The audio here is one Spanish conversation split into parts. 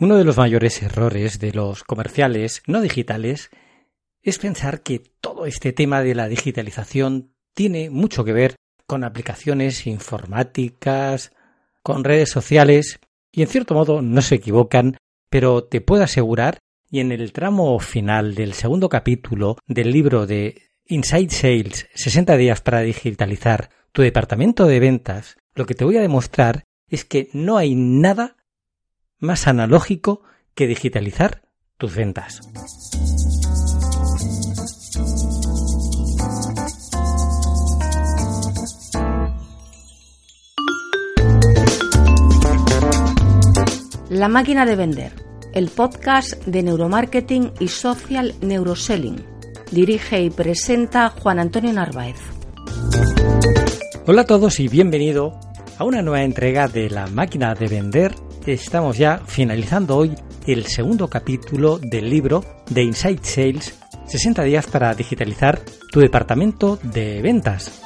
Uno de los mayores errores de los comerciales no digitales es pensar que todo este tema de la digitalización tiene mucho que ver con aplicaciones informáticas, con redes sociales, y en cierto modo no se equivocan, pero te puedo asegurar, y en el tramo final del segundo capítulo del libro de Inside Sales 60 días para digitalizar tu departamento de ventas, lo que te voy a demostrar es que no hay nada más analógico que digitalizar tus ventas. La máquina de vender, el podcast de neuromarketing y social neuroselling. Dirige y presenta Juan Antonio Narváez. Hola a todos y bienvenido a una nueva entrega de La máquina de vender estamos ya finalizando hoy el segundo capítulo del libro de Inside Sales 60 días para digitalizar tu departamento de ventas.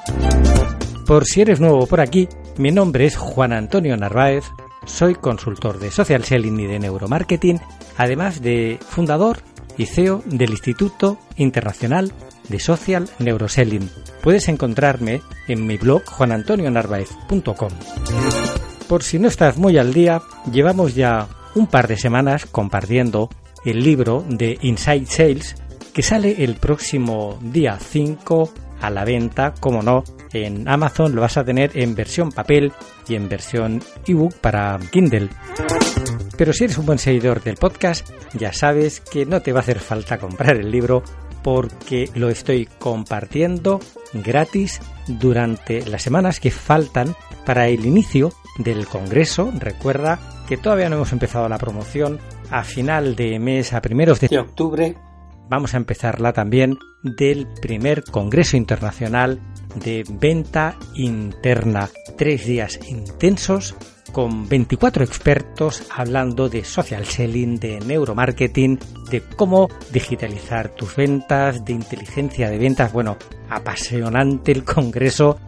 Por si eres nuevo por aquí, mi nombre es Juan Antonio Narváez, soy consultor de social selling y de neuromarketing, además de fundador y CEO del Instituto Internacional de Social Neuroselling. Puedes encontrarme en mi blog juanantonionarvaez.com. Por si no estás muy al día, llevamos ya un par de semanas compartiendo el libro de Inside Sales que sale el próximo día 5 a la venta, como no, en Amazon lo vas a tener en versión papel y en versión ebook para Kindle. Pero si eres un buen seguidor del podcast, ya sabes que no te va a hacer falta comprar el libro porque lo estoy compartiendo gratis durante las semanas que faltan para el inicio del Congreso. Recuerda que todavía no hemos empezado la promoción. A final de mes, a primeros de octubre, vamos a empezarla también del primer Congreso Internacional de Venta Interna. Tres días intensos con 24 expertos hablando de social selling, de neuromarketing, de cómo digitalizar tus ventas, de inteligencia de ventas. Bueno, apasionante el congreso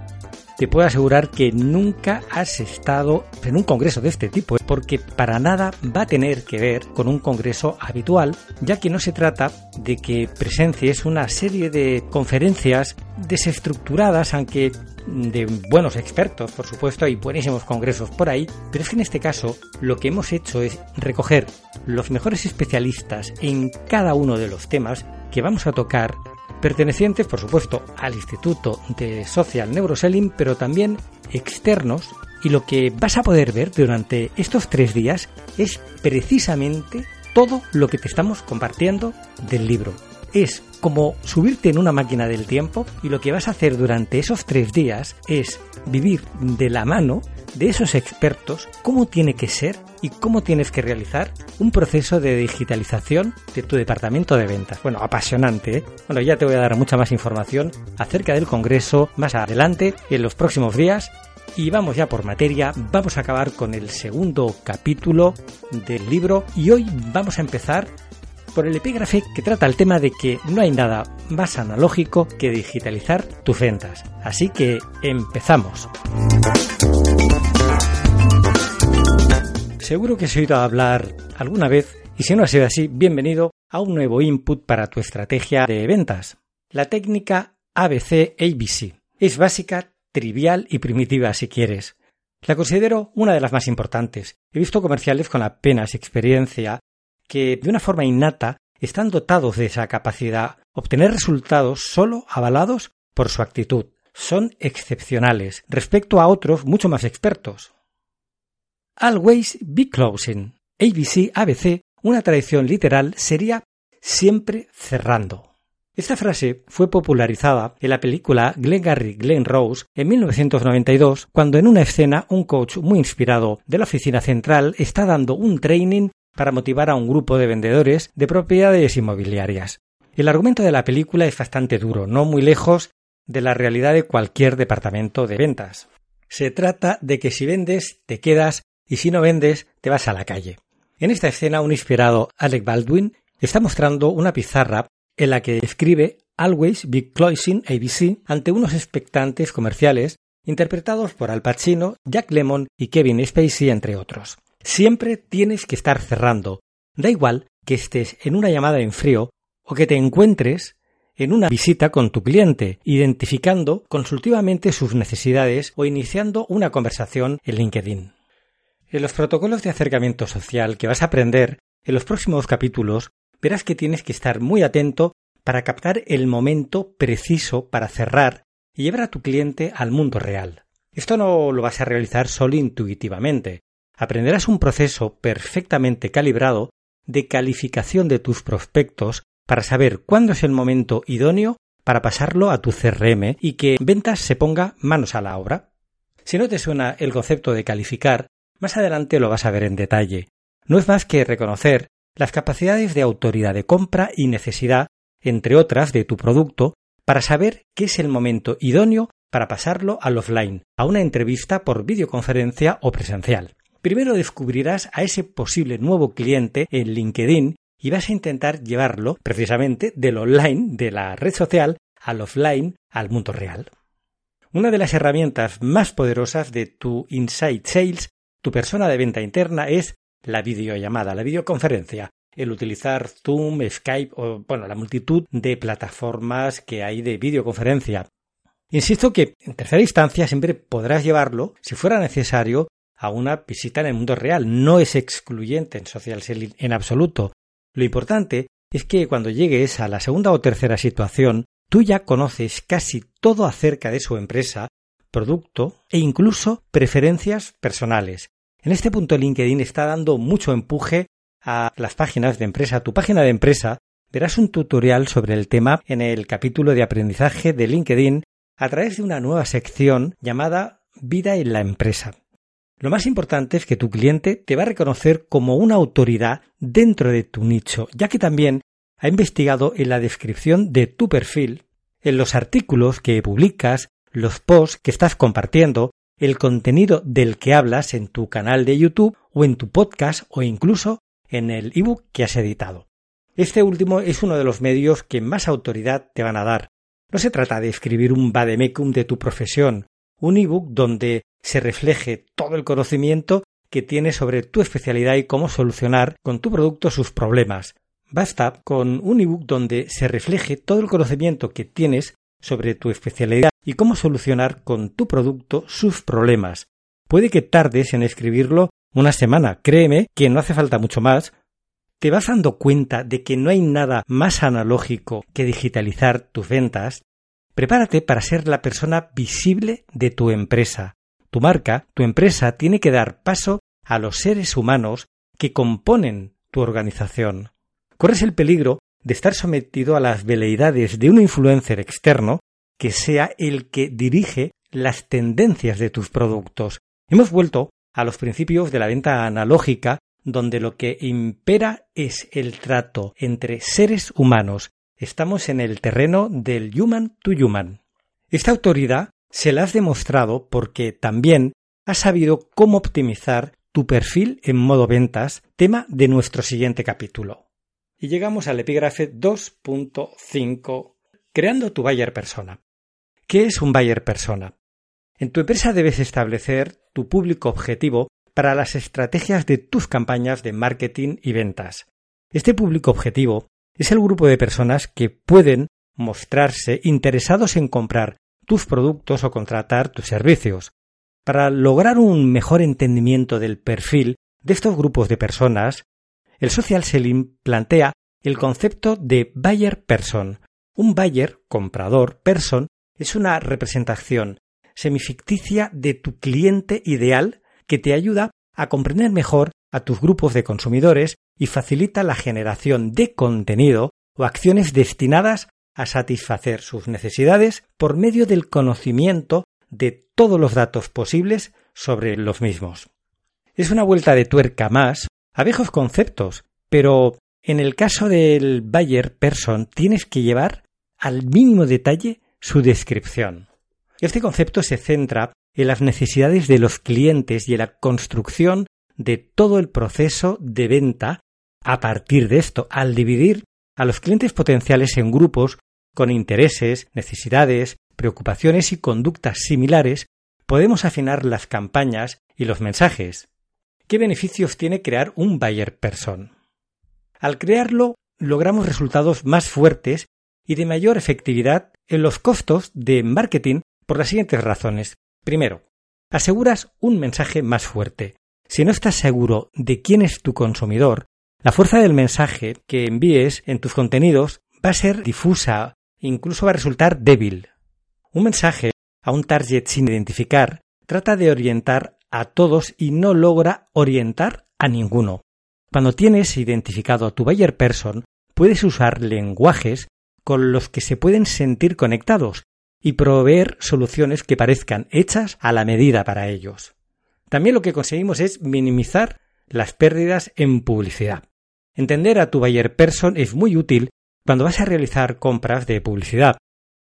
te puedo asegurar que nunca has estado en un congreso de este tipo, ¿eh? porque para nada va a tener que ver con un congreso habitual, ya que no se trata de que presencies una serie de conferencias desestructuradas, aunque de buenos expertos, por supuesto, hay buenísimos congresos por ahí, pero es que en este caso lo que hemos hecho es recoger los mejores especialistas en cada uno de los temas que vamos a tocar pertenecientes, por supuesto, al Instituto de Social Neuroselling, pero también externos. Y lo que vas a poder ver durante estos tres días es precisamente todo lo que te estamos compartiendo del libro. Es como subirte en una máquina del tiempo y lo que vas a hacer durante esos tres días es vivir de la mano de esos expertos cómo tiene que ser y cómo tienes que realizar un proceso de digitalización de tu departamento de ventas. Bueno, apasionante. ¿eh? Bueno, ya te voy a dar mucha más información acerca del Congreso más adelante en los próximos días. Y vamos ya por materia, vamos a acabar con el segundo capítulo del libro y hoy vamos a empezar por el epígrafe que trata el tema de que no hay nada más analógico que digitalizar tus ventas. Así que empezamos. Seguro que has oído hablar alguna vez, y si no ha sido así, bienvenido a un nuevo input para tu estrategia de ventas. La técnica ABC-ABC es básica, trivial y primitiva si quieres. La considero una de las más importantes. He visto comerciales con apenas experiencia que de una forma innata están dotados de esa capacidad, obtener resultados solo avalados por su actitud. Son excepcionales respecto a otros mucho más expertos. Always be closing. ABC, ABC, una tradición literal sería siempre cerrando. Esta frase fue popularizada en la película Glengarry Glen Rose en 1992, cuando en una escena un coach muy inspirado de la oficina central está dando un training para motivar a un grupo de vendedores de propiedades inmobiliarias. El argumento de la película es bastante duro, no muy lejos de la realidad de cualquier departamento de ventas. Se trata de que si vendes, te quedas y si no vendes, te vas a la calle. En esta escena, un inspirado Alec Baldwin está mostrando una pizarra en la que escribe Always Be Closing ABC ante unos expectantes comerciales interpretados por Al Pacino, Jack Lemmon y Kevin Spacey, entre otros. Siempre tienes que estar cerrando. Da igual que estés en una llamada en frío o que te encuentres en una visita con tu cliente, identificando consultivamente sus necesidades o iniciando una conversación en LinkedIn. En los protocolos de acercamiento social que vas a aprender en los próximos capítulos, verás que tienes que estar muy atento para captar el momento preciso para cerrar y llevar a tu cliente al mundo real. Esto no lo vas a realizar solo intuitivamente. Aprenderás un proceso perfectamente calibrado de calificación de tus prospectos para saber cuándo es el momento idóneo para pasarlo a tu CRM y que ventas se ponga manos a la obra. Si no te suena el concepto de calificar, más adelante lo vas a ver en detalle. No es más que reconocer las capacidades de autoridad de compra y necesidad, entre otras, de tu producto, para saber qué es el momento idóneo para pasarlo al offline, a una entrevista por videoconferencia o presencial. Primero descubrirás a ese posible nuevo cliente en LinkedIn y vas a intentar llevarlo precisamente del online, de la red social, al offline, al mundo real. Una de las herramientas más poderosas de tu Inside Sales, tu persona de venta interna, es la videollamada, la videoconferencia, el utilizar Zoom, Skype o bueno, la multitud de plataformas que hay de videoconferencia. Insisto que en tercera instancia siempre podrás llevarlo, si fuera necesario, a una visita en el mundo real. No es excluyente en social selling en absoluto. Lo importante es que cuando llegues a la segunda o tercera situación, tú ya conoces casi todo acerca de su empresa, producto e incluso preferencias personales. En este punto LinkedIn está dando mucho empuje a las páginas de empresa. Tu página de empresa verás un tutorial sobre el tema en el capítulo de aprendizaje de LinkedIn a través de una nueva sección llamada Vida en la empresa. Lo más importante es que tu cliente te va a reconocer como una autoridad dentro de tu nicho, ya que también ha investigado en la descripción de tu perfil, en los artículos que publicas, los posts que estás compartiendo, el contenido del que hablas en tu canal de YouTube o en tu podcast o incluso en el ebook que has editado. Este último es uno de los medios que más autoridad te van a dar. No se trata de escribir un vademecum de tu profesión, un ebook donde se refleje todo el conocimiento que tienes sobre tu especialidad y cómo solucionar con tu producto sus problemas. Basta con un ebook donde se refleje todo el conocimiento que tienes sobre tu especialidad y cómo solucionar con tu producto sus problemas. Puede que tardes en escribirlo una semana, créeme que no hace falta mucho más. ¿Te vas dando cuenta de que no hay nada más analógico que digitalizar tus ventas? Prepárate para ser la persona visible de tu empresa. Tu marca, tu empresa, tiene que dar paso a los seres humanos que componen tu organización. Corres el peligro de estar sometido a las veleidades de un influencer externo que sea el que dirige las tendencias de tus productos. Hemos vuelto a los principios de la venta analógica, donde lo que impera es el trato entre seres humanos. Estamos en el terreno del human to human. Esta autoridad se la has demostrado porque también has sabido cómo optimizar tu perfil en modo ventas, tema de nuestro siguiente capítulo. Y llegamos al epígrafe 2.5, creando tu buyer persona. ¿Qué es un buyer persona? En tu empresa debes establecer tu público objetivo para las estrategias de tus campañas de marketing y ventas. Este público objetivo es el grupo de personas que pueden mostrarse interesados en comprar tus productos o contratar tus servicios. Para lograr un mejor entendimiento del perfil de estos grupos de personas, el social selling plantea el concepto de buyer person. Un buyer, comprador, person, es una representación semificticia de tu cliente ideal que te ayuda a comprender mejor a tus grupos de consumidores y facilita la generación de contenido o acciones destinadas a satisfacer sus necesidades por medio del conocimiento de todos los datos posibles sobre los mismos. Es una vuelta de tuerca más a viejos conceptos, pero en el caso del buyer person tienes que llevar al mínimo detalle su descripción. Este concepto se centra en las necesidades de los clientes y en la construcción de todo el proceso de venta a partir de esto, al dividir a los clientes potenciales en grupos con intereses, necesidades, preocupaciones y conductas similares, podemos afinar las campañas y los mensajes. ¿qué beneficios tiene crear un buyer person? Al crearlo, logramos resultados más fuertes y de mayor efectividad en los costos de marketing por las siguientes razones. Primero, aseguras un mensaje más fuerte. Si no estás seguro de quién es tu consumidor, la fuerza del mensaje que envíes en tus contenidos va a ser difusa, incluso va a resultar débil. Un mensaje a un target sin identificar trata de orientar a todos y no logra orientar a ninguno. Cuando tienes identificado a tu buyer person, puedes usar lenguajes con los que se pueden sentir conectados y proveer soluciones que parezcan hechas a la medida para ellos. También lo que conseguimos es minimizar las pérdidas en publicidad. Entender a tu buyer person es muy útil cuando vas a realizar compras de publicidad.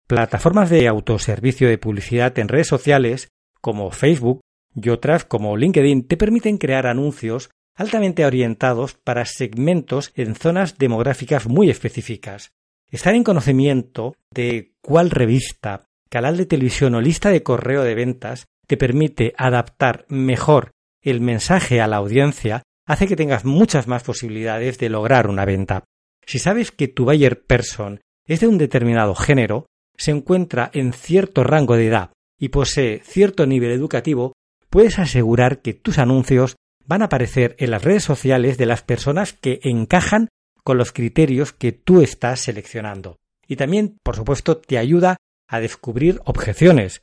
Plataformas de autoservicio de publicidad en redes sociales como Facebook y otras como LinkedIn te permiten crear anuncios altamente orientados para segmentos en zonas demográficas muy específicas. Estar en conocimiento de cuál revista, canal de televisión o lista de correo de ventas te permite adaptar mejor el mensaje a la audiencia hace que tengas muchas más posibilidades de lograr una venta. Si sabes que tu buyer person es de un determinado género, se encuentra en cierto rango de edad y posee cierto nivel educativo, puedes asegurar que tus anuncios van a aparecer en las redes sociales de las personas que encajan con los criterios que tú estás seleccionando. Y también, por supuesto, te ayuda a descubrir objeciones.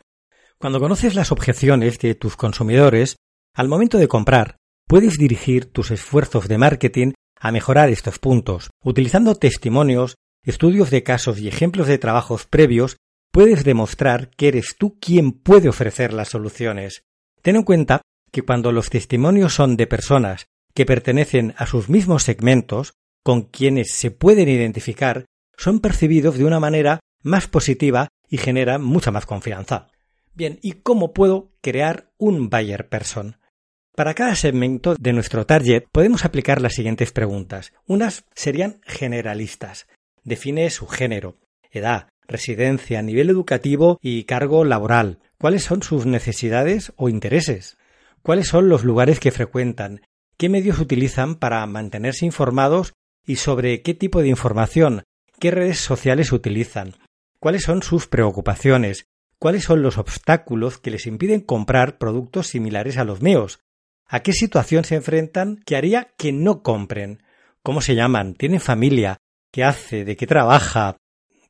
Cuando conoces las objeciones de tus consumidores, al momento de comprar, puedes dirigir tus esfuerzos de marketing a mejorar estos puntos. Utilizando testimonios, estudios de casos y ejemplos de trabajos previos, puedes demostrar que eres tú quien puede ofrecer las soluciones. Ten en cuenta que cuando los testimonios son de personas que pertenecen a sus mismos segmentos, con quienes se pueden identificar son percibidos de una manera más positiva y generan mucha más confianza. Bien, ¿y cómo puedo crear un buyer person? Para cada segmento de nuestro target podemos aplicar las siguientes preguntas. Unas serían generalistas. Define su género, edad, residencia, nivel educativo y cargo laboral. ¿Cuáles son sus necesidades o intereses? ¿Cuáles son los lugares que frecuentan? ¿Qué medios utilizan para mantenerse informados y sobre qué tipo de información, qué redes sociales utilizan, cuáles son sus preocupaciones, cuáles son los obstáculos que les impiden comprar productos similares a los míos, a qué situación se enfrentan que haría que no compren, cómo se llaman, tienen familia, qué hace, de qué trabaja,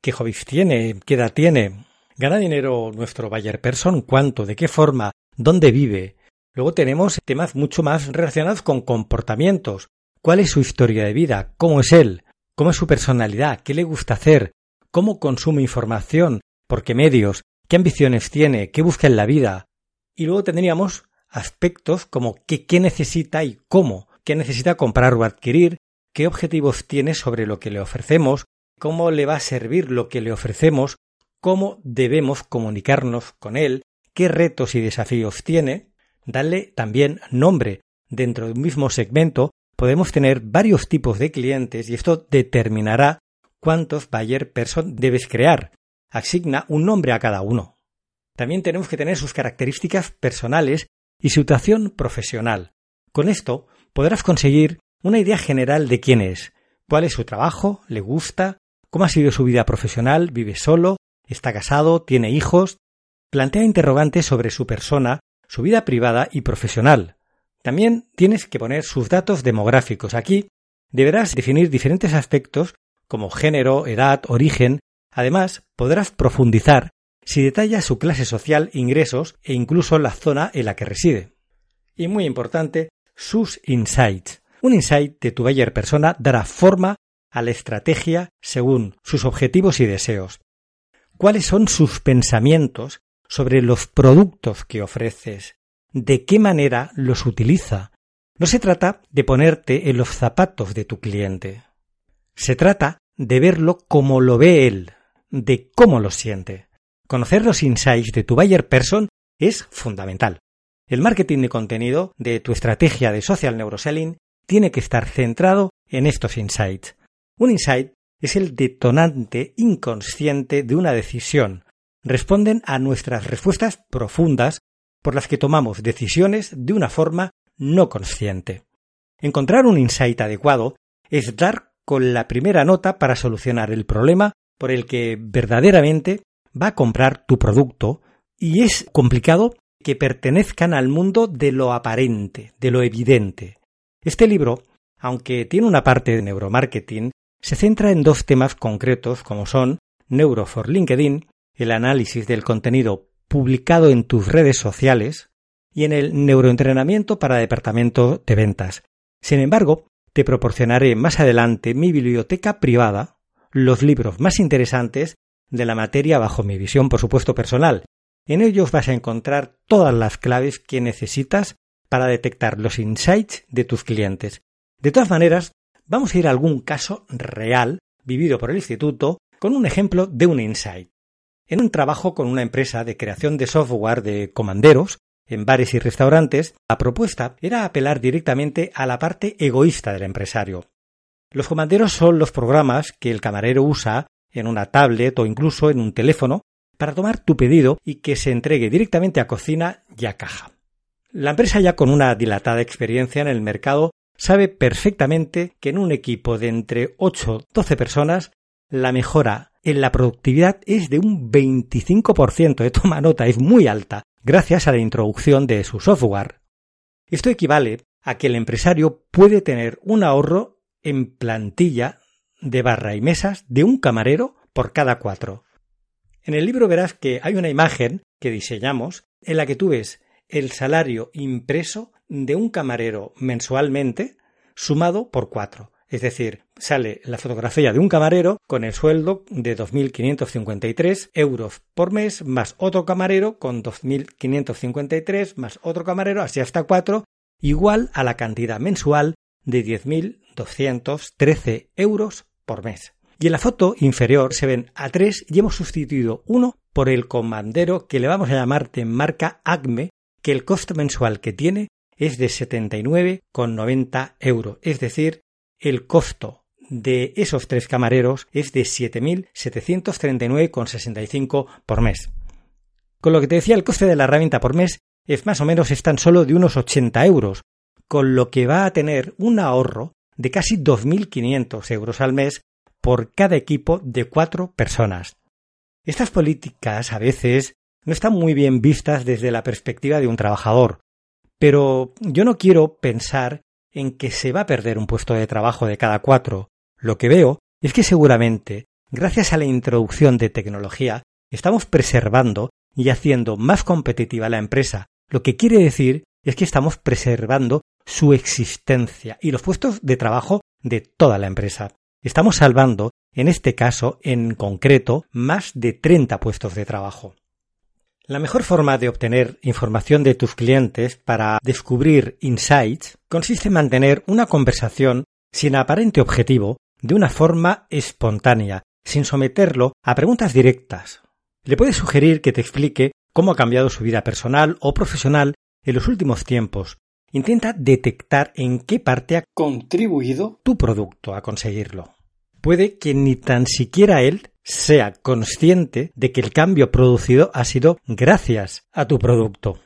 qué hobbies tiene, qué edad tiene, gana dinero nuestro buyer person, cuánto, de qué forma, dónde vive. Luego tenemos temas mucho más relacionados con comportamientos, cuál es su historia de vida, cómo es él, cómo es su personalidad, qué le gusta hacer, cómo consume información, por qué medios, qué ambiciones tiene, qué busca en la vida. Y luego tendríamos aspectos como qué, necesita y cómo, qué necesita comprar o adquirir, qué objetivos tiene sobre lo que le ofrecemos, cómo le va a servir lo que le ofrecemos, cómo debemos comunicarnos con él, qué retos y desafíos tiene, darle también nombre. Dentro de un mismo segmento podemos tener varios tipos de clientes y esto determinará cuántos buyer person debes crear. Asigna un nombre a cada uno. También tenemos que tener sus características personales y situación profesional. Con esto podrás conseguir una idea general de quién es, cuál es su trabajo, le gusta, cómo ha sido su vida profesional, vive solo, está casado, tiene hijos. Plantea interrogantes sobre su persona, su vida privada y profesional. También tienes que poner sus datos demográficos. Aquí deberás definir diferentes aspectos como género, edad, origen. Además, podrás profundizar si detalla su clase social, ingresos e incluso la zona en la que reside. Y muy importante, sus insights. Un insight de tu buyer persona dará forma a la estrategia según sus objetivos y deseos. ¿Cuáles son sus pensamientos sobre los productos que ofreces? de qué manera los utiliza. No se trata de ponerte en los zapatos de tu cliente. Se trata de verlo como lo ve él, de cómo lo siente. Conocer los insights de tu buyer person es fundamental. El marketing de contenido de tu estrategia de social neuroselling tiene que estar centrado en estos insights. Un insight es el detonante inconsciente de una decisión. Responden a nuestras respuestas profundas por las que tomamos decisiones de una forma no consciente. Encontrar un insight adecuado es dar con la primera nota para solucionar el problema por el que verdaderamente va a comprar tu producto y es complicado que pertenezcan al mundo de lo aparente, de lo evidente. Este libro, aunque tiene una parte de neuromarketing, se centra en dos temas concretos como son Neuro for LinkedIn, el análisis del contenido publicado en tus redes sociales, y en el neuroentrenamiento para departamento de ventas. Sin embargo, te proporcionaré más adelante mi biblioteca privada, los libros más interesantes de la materia bajo mi visión, por supuesto, personal. En ellos vas a encontrar todas las claves que necesitas para detectar los insights de tus clientes. De todas maneras, vamos a ir a algún caso real vivido por el instituto con un ejemplo de un insight. En un trabajo con una empresa de creación de software de comanderos en bares y restaurantes, la propuesta era apelar directamente a la parte egoísta del empresario. Los comanderos son los programas que el camarero usa en una tablet o incluso en un teléfono para tomar tu pedido y que se entregue directamente a cocina y a caja. La empresa ya con una dilatada experiencia en el mercado sabe perfectamente que en un equipo de entre 8 12 personas la mejora en la productividad es de un 25%, de toma nota, es muy alta, gracias a la introducción de su software. Esto equivale a que el empresario puede tener un ahorro en plantilla de barra y mesas de un camarero por cada cuatro. En el libro verás que hay una imagen que diseñamos en la que tú ves el salario impreso de un camarero mensualmente sumado por cuatro. Es decir, sale la fotografía de un camarero con el sueldo de 2.553 euros por mes, más otro camarero con 2.553, más otro camarero, así hasta cuatro, igual a la cantidad mensual de 10.213 euros mes. Y en la foto inferior se ven a tres y hemos sustituido uno por el comandero que le vamos a llamar de marca ACME, que el coste mensual que tiene es de 79,90 euros, es decir, el costo de esos tres camareros es de 7.739,65 por mes. Con lo que te decía, el coste de la herramienta por mes es más o menos es tan solo de unos 80 euros, con lo que va a tener un ahorro de casi 2.500 euros al mes por cada equipo de cuatro personas. Estas políticas a veces no están muy bien vistas desde la perspectiva de un trabajador, pero yo no quiero pensar en que se va a perder un puesto de trabajo de cada cuatro. Lo que veo es que seguramente, gracias a la introducción de tecnología, estamos preservando y haciendo más competitiva la empresa, lo que quiere decir es que estamos preservando su existencia y los puestos de trabajo de toda la empresa. Estamos salvando, en este caso en concreto, más de 30 puestos de trabajo. La mejor forma de obtener información de tus clientes para descubrir insights consiste en mantener una conversación sin aparente objetivo, de una forma espontánea, sin someterlo a preguntas directas. Le puedes sugerir que te explique cómo ha cambiado su vida personal o profesional en los últimos tiempos. Intenta detectar en qué parte ha contribuido tu producto a conseguirlo. Puede que ni tan siquiera él sea consciente de que el cambio producido ha sido gracias a tu producto.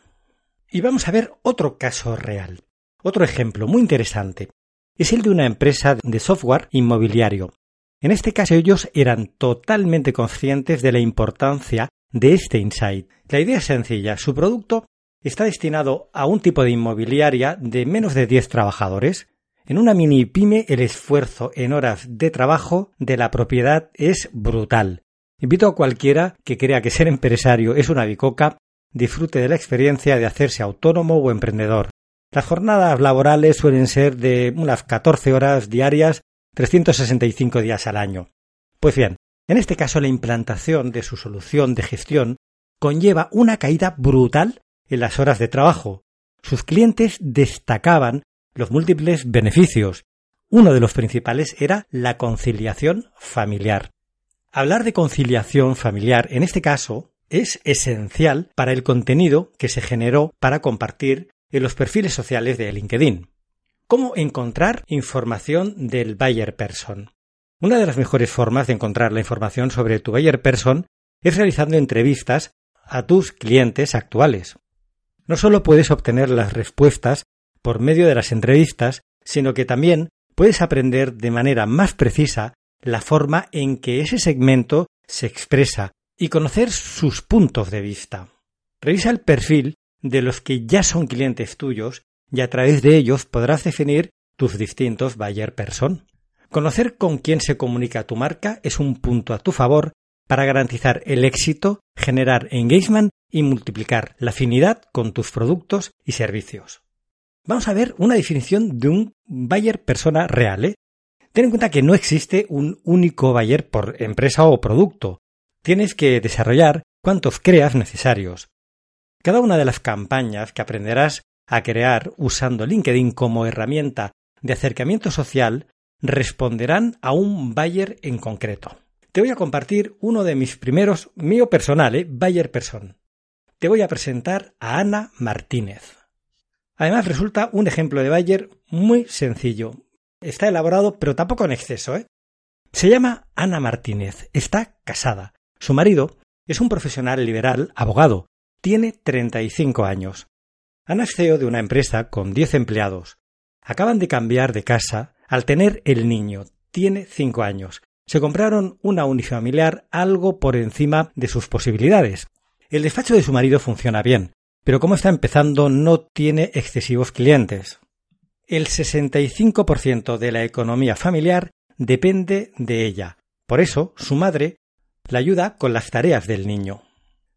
Y vamos a ver otro caso real. Otro ejemplo muy interesante. Es el de una empresa de software inmobiliario. En este caso ellos eran totalmente conscientes de la importancia de este insight. La idea es sencilla. Su producto está destinado a un tipo de inmobiliaria de menos de 10 trabajadores en una mini pyme el esfuerzo en horas de trabajo de la propiedad es brutal. Invito a cualquiera que crea que ser empresario es una bicoca, disfrute de la experiencia de hacerse autónomo o emprendedor. Las jornadas laborales suelen ser de unas 14 horas diarias, 365 días al año. Pues bien, en este caso la implantación de su solución de gestión conlleva una caída brutal en las horas de trabajo. Sus clientes destacaban los múltiples beneficios. Uno de los principales era la conciliación familiar. Hablar de conciliación familiar en este caso es esencial para el contenido que se generó para compartir en los perfiles sociales de LinkedIn. ¿Cómo encontrar información del buyer person? Una de las mejores formas de encontrar la información sobre tu buyer person es realizando entrevistas a tus clientes actuales. No solo puedes obtener las respuestas por medio de las entrevistas, sino que también puedes aprender de manera más precisa la forma en que ese segmento se expresa y conocer sus puntos de vista. Revisa el perfil de los que ya son clientes tuyos y a través de ellos podrás definir tus distintos buyer person. Conocer con quién se comunica tu marca es un punto a tu favor para garantizar el éxito, generar engagement y multiplicar la afinidad con tus productos y servicios. Vamos a ver una definición de un buyer persona real. ¿eh? Ten en cuenta que no existe un único buyer por empresa o producto. Tienes que desarrollar cuantos creas necesarios. Cada una de las campañas que aprenderás a crear usando LinkedIn como herramienta de acercamiento social responderán a un buyer en concreto. Te voy a compartir uno de mis primeros, mío personal, ¿eh? buyer person. Te voy a presentar a Ana Martínez. Además resulta un ejemplo de buyer muy sencillo. Está elaborado, pero tampoco en exceso, ¿eh? Se llama Ana Martínez, está casada. Su marido es un profesional liberal, abogado. Tiene 35 años. Ana es CEO de una empresa con 10 empleados. Acaban de cambiar de casa al tener el niño. Tiene 5 años. Se compraron una unifamiliar algo por encima de sus posibilidades. El despacho de su marido funciona bien, pero como está empezando no tiene excesivos clientes. El 65% de la economía familiar depende de ella. Por eso, su madre la ayuda con las tareas del niño.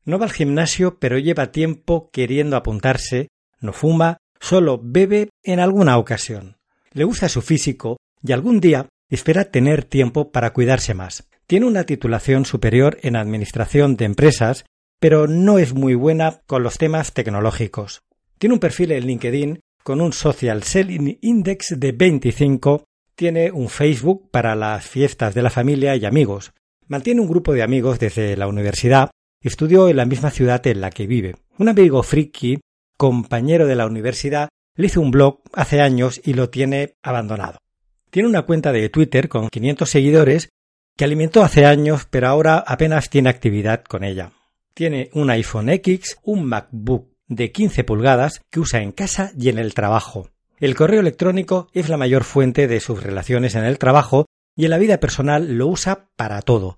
No va al gimnasio, pero lleva tiempo queriendo apuntarse, no fuma, solo bebe en alguna ocasión. Le gusta su físico y algún día espera tener tiempo para cuidarse más. Tiene una titulación superior en Administración de Empresas pero no es muy buena con los temas tecnológicos. Tiene un perfil en LinkedIn con un Social Selling Index de 25, tiene un Facebook para las fiestas de la familia y amigos, mantiene un grupo de amigos desde la universidad estudió en la misma ciudad en la que vive. Un amigo friki, compañero de la universidad, le hizo un blog hace años y lo tiene abandonado. Tiene una cuenta de Twitter con 500 seguidores que alimentó hace años, pero ahora apenas tiene actividad con ella. Tiene un iPhone X, un MacBook de 15 pulgadas que usa en casa y en el trabajo. El correo electrónico es la mayor fuente de sus relaciones en el trabajo y en la vida personal lo usa para todo.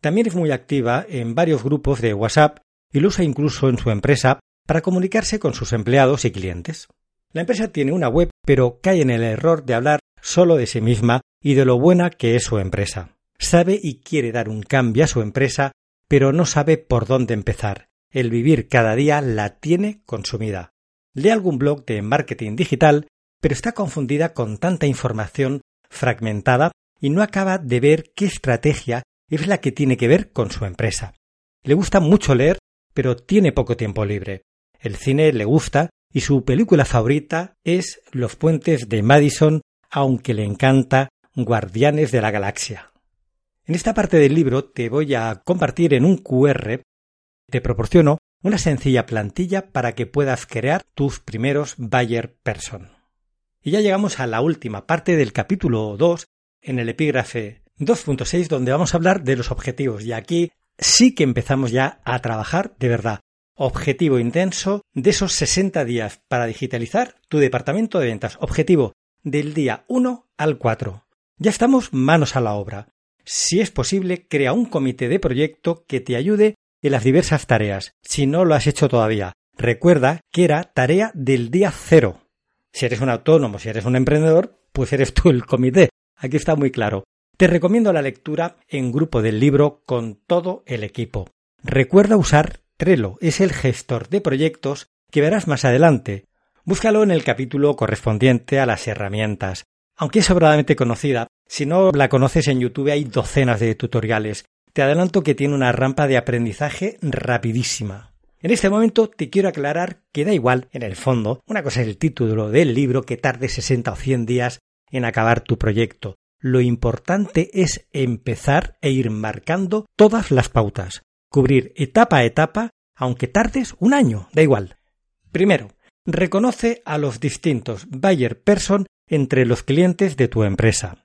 También es muy activa en varios grupos de WhatsApp y lo usa incluso en su empresa para comunicarse con sus empleados y clientes. La empresa tiene una web, pero cae en el error de hablar solo de sí misma y de lo buena que es su empresa. Sabe y quiere dar un cambio a su empresa pero no sabe por dónde empezar. El vivir cada día la tiene consumida. Lee algún blog de marketing digital, pero está confundida con tanta información fragmentada y no acaba de ver qué estrategia es la que tiene que ver con su empresa. Le gusta mucho leer, pero tiene poco tiempo libre. El cine le gusta y su película favorita es Los puentes de Madison, aunque le encanta Guardianes de la Galaxia. En esta parte del libro te voy a compartir en un QR, te proporciono una sencilla plantilla para que puedas crear tus primeros buyer person. Y ya llegamos a la última parte del capítulo 2 en el epígrafe 2.6 donde vamos a hablar de los objetivos y aquí sí que empezamos ya a trabajar de verdad. Objetivo intenso de esos 60 días para digitalizar tu departamento de ventas. Objetivo del día 1 al 4. Ya estamos manos a la obra. Si es posible, crea un comité de proyecto que te ayude en las diversas tareas, si no lo has hecho todavía. Recuerda que era tarea del día cero. Si eres un autónomo, si eres un emprendedor, pues eres tú el comité. Aquí está muy claro. Te recomiendo la lectura en grupo del libro con todo el equipo. Recuerda usar Trello, es el gestor de proyectos que verás más adelante. Búscalo en el capítulo correspondiente a las herramientas. Aunque es sobradamente conocida, si no la conoces en YouTube hay docenas de tutoriales. Te adelanto que tiene una rampa de aprendizaje rapidísima. En este momento te quiero aclarar que da igual, en el fondo, una cosa es el título del libro que tarde 60 o 100 días en acabar tu proyecto. Lo importante es empezar e ir marcando todas las pautas, cubrir etapa a etapa, aunque tardes un año, da igual. Primero, reconoce a los distintos buyer person entre los clientes de tu empresa.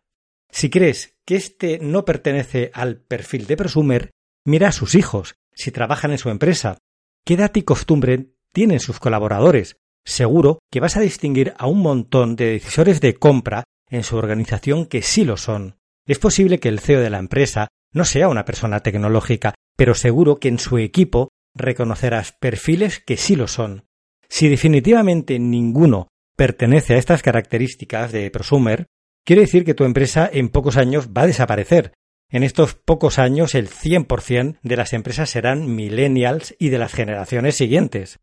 Si crees que éste no pertenece al perfil de presumer, mira a sus hijos, si trabajan en su empresa, qué edad y costumbre tienen sus colaboradores, seguro que vas a distinguir a un montón de decisores de compra en su organización que sí lo son. Es posible que el CEO de la empresa no sea una persona tecnológica, pero seguro que en su equipo reconocerás perfiles que sí lo son. Si definitivamente ninguno pertenece a estas características de prosumer, quiere decir que tu empresa en pocos años va a desaparecer. En estos pocos años el 100% de las empresas serán millennials y de las generaciones siguientes.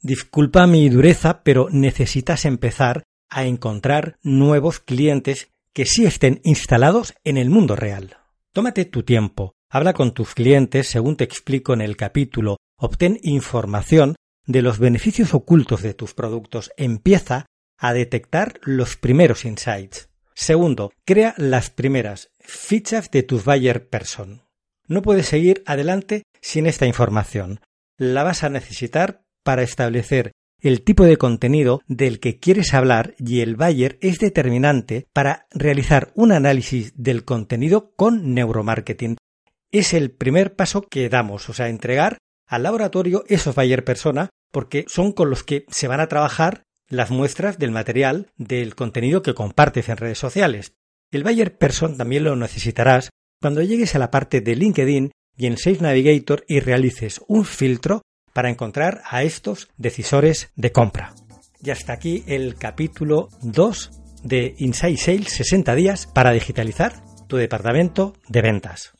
Disculpa mi dureza, pero necesitas empezar a encontrar nuevos clientes que sí estén instalados en el mundo real. Tómate tu tiempo, habla con tus clientes según te explico en el capítulo, obtén información de los beneficios ocultos de tus productos, empieza a detectar los primeros insights. Segundo, crea las primeras fichas de tu buyer person. No puedes seguir adelante sin esta información. La vas a necesitar para establecer el tipo de contenido del que quieres hablar y el buyer es determinante para realizar un análisis del contenido con neuromarketing. Es el primer paso que damos, o sea, entregar al laboratorio esos buyer persona porque son con los que se van a trabajar las muestras del material del contenido que compartes en redes sociales. El buyer person también lo necesitarás cuando llegues a la parte de LinkedIn y en Sales Navigator y realices un filtro para encontrar a estos decisores de compra. Y hasta aquí el capítulo 2 de Inside Sales 60 días para digitalizar tu departamento de ventas.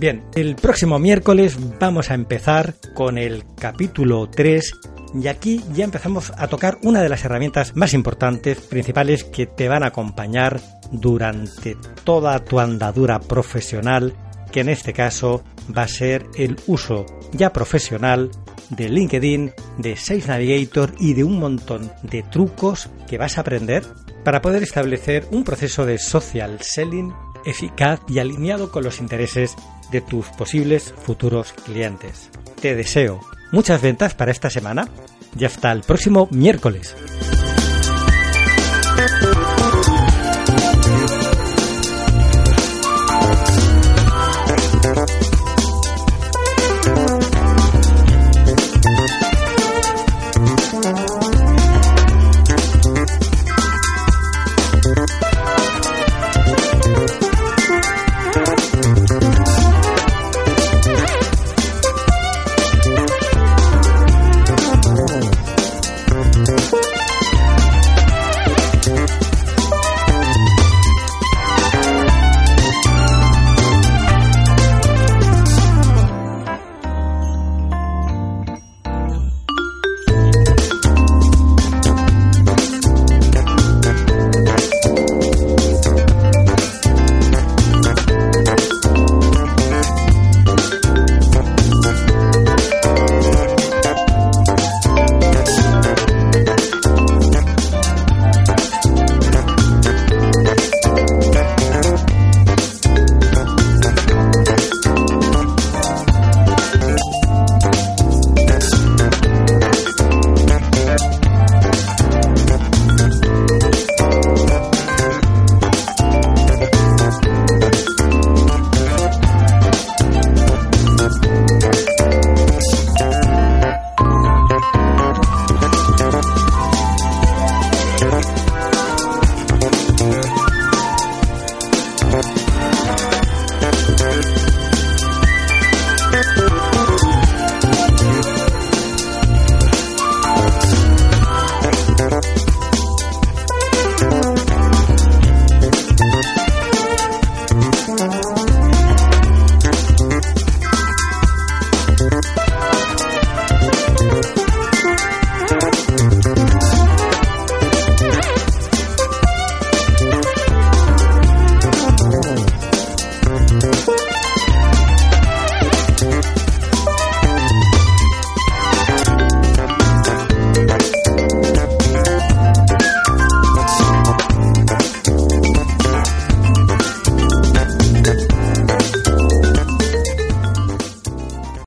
Bien, el próximo miércoles vamos a empezar con el capítulo 3 y aquí ya empezamos a tocar una de las herramientas más importantes, principales que te van a acompañar durante toda tu andadura profesional, que en este caso va a ser el uso ya profesional de LinkedIn, de Sales Navigator y de un montón de trucos que vas a aprender para poder establecer un proceso de social selling eficaz y alineado con los intereses de tus posibles futuros clientes. Te deseo muchas ventas para esta semana y hasta el próximo miércoles.